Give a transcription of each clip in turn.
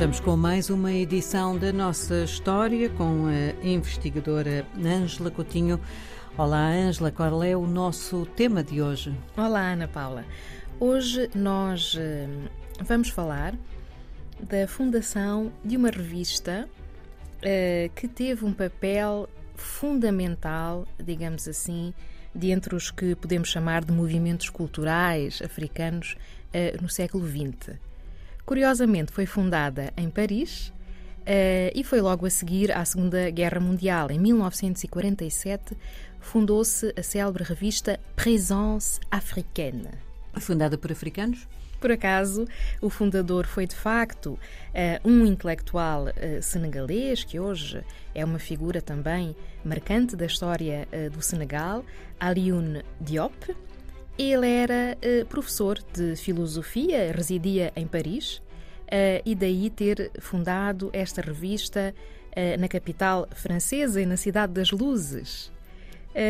estamos com mais uma edição da nossa história com a investigadora Ângela Coutinho. Olá, Ângela, qual é o nosso tema de hoje? Olá, Ana Paula. Hoje nós eh, vamos falar da fundação de uma revista uh, que teve um papel fundamental, digamos assim, de entre os que podemos chamar de movimentos culturais africanos uh, no século XX. Curiosamente, foi fundada em Paris uh, e foi logo a seguir à Segunda Guerra Mundial. Em 1947, fundou-se a célebre revista Présence Africaine. Fundada por africanos? Por acaso, o fundador foi de facto uh, um intelectual uh, senegalês, que hoje é uma figura também marcante da história do Senegal, Alioune Diop. Ele era professor de filosofia, residia em Paris e daí ter fundado esta revista na capital francesa e na Cidade das Luzes.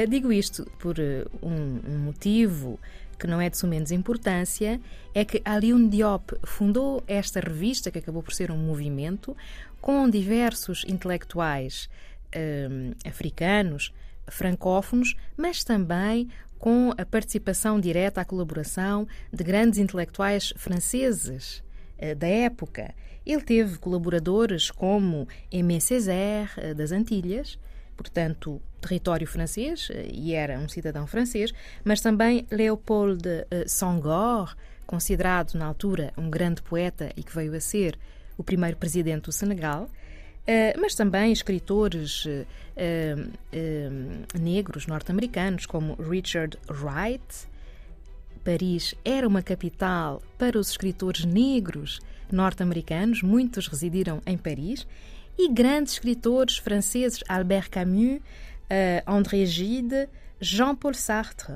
digo isto por um, um motivo que não é de sumenos importância, é que Alioune Diop fundou esta revista, que acabou por ser um movimento, com diversos intelectuais africanos, francófonos, mas também com a participação direta, a colaboração de grandes intelectuais franceses uh, da época. Ele teve colaboradores como Aimé Césaire, uh, das Antilhas, portanto, território francês, eh, e era um cidadão francês, mas também Léopold eh, Senghor, considerado na altura um grande poeta e que veio a ser o primeiro presidente do Senegal, eh, mas também escritores negros norte-americanos como Richard Wright. Paris era uma capital para os escritores negros norte-americanos, muitos residiram em Paris, e grandes escritores franceses, Albert Camus, André Gide, Jean-Paul Sartre.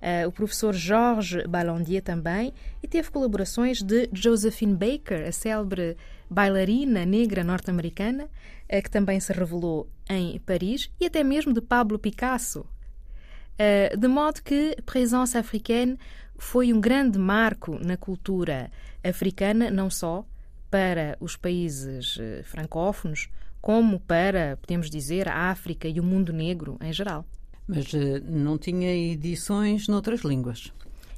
Uh, o professor Georges Ballandier também, e teve colaborações de Josephine Baker, a célebre bailarina negra norte-americana, uh, que também se revelou em Paris, e até mesmo de Pablo Picasso. Uh, de modo que Présence Africaine foi um grande marco na cultura africana, não só para os países francófonos, como para, podemos dizer, a África e o mundo negro em geral. Mas não tinha edições noutras línguas?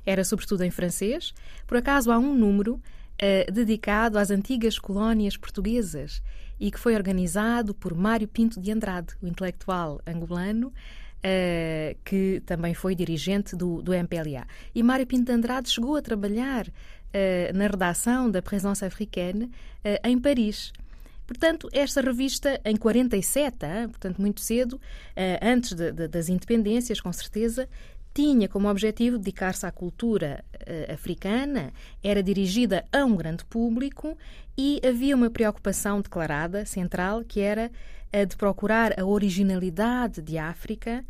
Era sobretudo em francês. Por acaso há um número uh, dedicado às antigas colónias portuguesas e que foi organizado por Mário Pinto de Andrade, o intelectual angolano, uh, que também foi dirigente do, do MPLA. E Mário Pinto de Andrade chegou a trabalhar na redação da Présence Africaine em Paris. Portanto, esta revista, em 47, portanto, muito cedo, eh, antes de, de, das independências, com certeza, tinha como objetivo dedicar-se à cultura uh, africana, era dirigida a um grande público e havia uma preocupação declarada, central, que era a de procurar a originalidade de África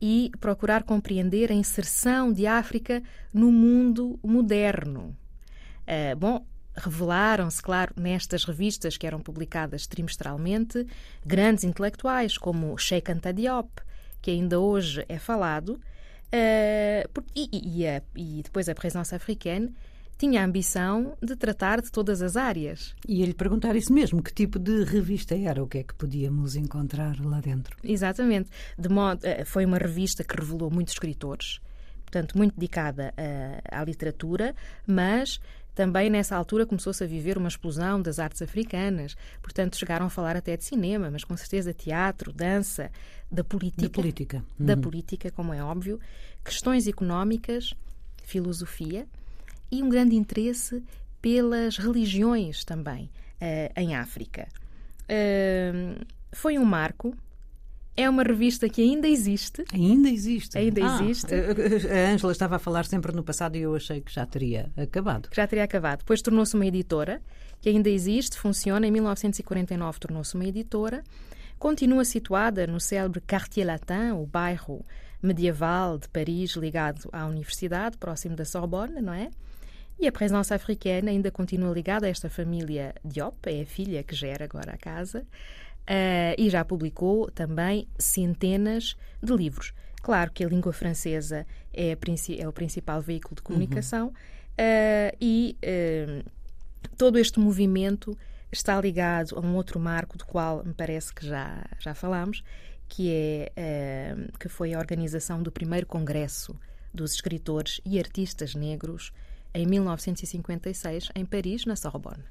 e procurar compreender a inserção de África no mundo moderno. Uh, bom, Revelaram-se, claro, nestas revistas que eram publicadas trimestralmente, grandes intelectuais como Sheikh Anta Diop, que ainda hoje é falado, uh, e, e, a, e, depois a presença africana tinha a ambição de tratar de todas as áreas. E ele perguntar isso mesmo, que tipo de revista era, o que é que podíamos encontrar lá dentro? Exatamente. De modo, uh, foi uma revista que revelou muitos escritores, portanto, muito dedicada uh, à literatura, mas também nessa altura começou-se a viver uma explosão das artes africanas, portanto chegaram a falar até de cinema, mas com certeza teatro, dança, da política. Da política. Uhum. Da política, como é óbvio, questões económicas, filosofia e um grande interesse pelas religiões também uh, em África. Uh, foi um marco é uma revista que ainda existe. Ainda existe? Ainda ah, existe. A Ângela estava a falar sempre no passado e eu achei que já teria acabado. Já teria acabado. Depois tornou-se uma editora, que ainda existe, funciona. Em 1949 tornou-se uma editora. Continua situada no célebre Quartier Latin, o bairro medieval de Paris ligado à universidade, próximo da Sorbonne, não é? E a presença africana ainda continua ligada a esta família Diop, é a filha que gera agora a casa. Uh, e já publicou também centenas de livros. Claro que a língua francesa é, é o principal veículo de comunicação uhum. uh, e uh, todo este movimento está ligado a um outro marco do qual me parece que já, já falámos, que, é, uh, que foi a organização do primeiro Congresso dos Escritores e Artistas Negros em 1956, em Paris, na Sorbonne.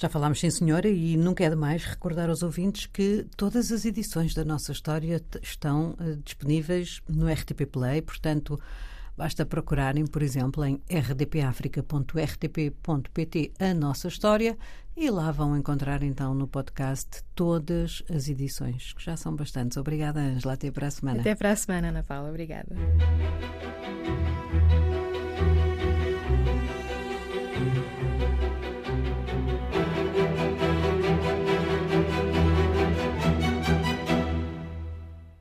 Já falámos, sim, senhora, e nunca é demais recordar aos ouvintes que todas as edições da nossa história estão uh, disponíveis no RTP Play, portanto. Basta procurarem, por exemplo, em rdpafrica.rtp.pt a nossa história e lá vão encontrar então no podcast todas as edições, que já são bastantes. Obrigada, Angela. Até para a semana. Até para a semana, Ana Paula. Obrigada.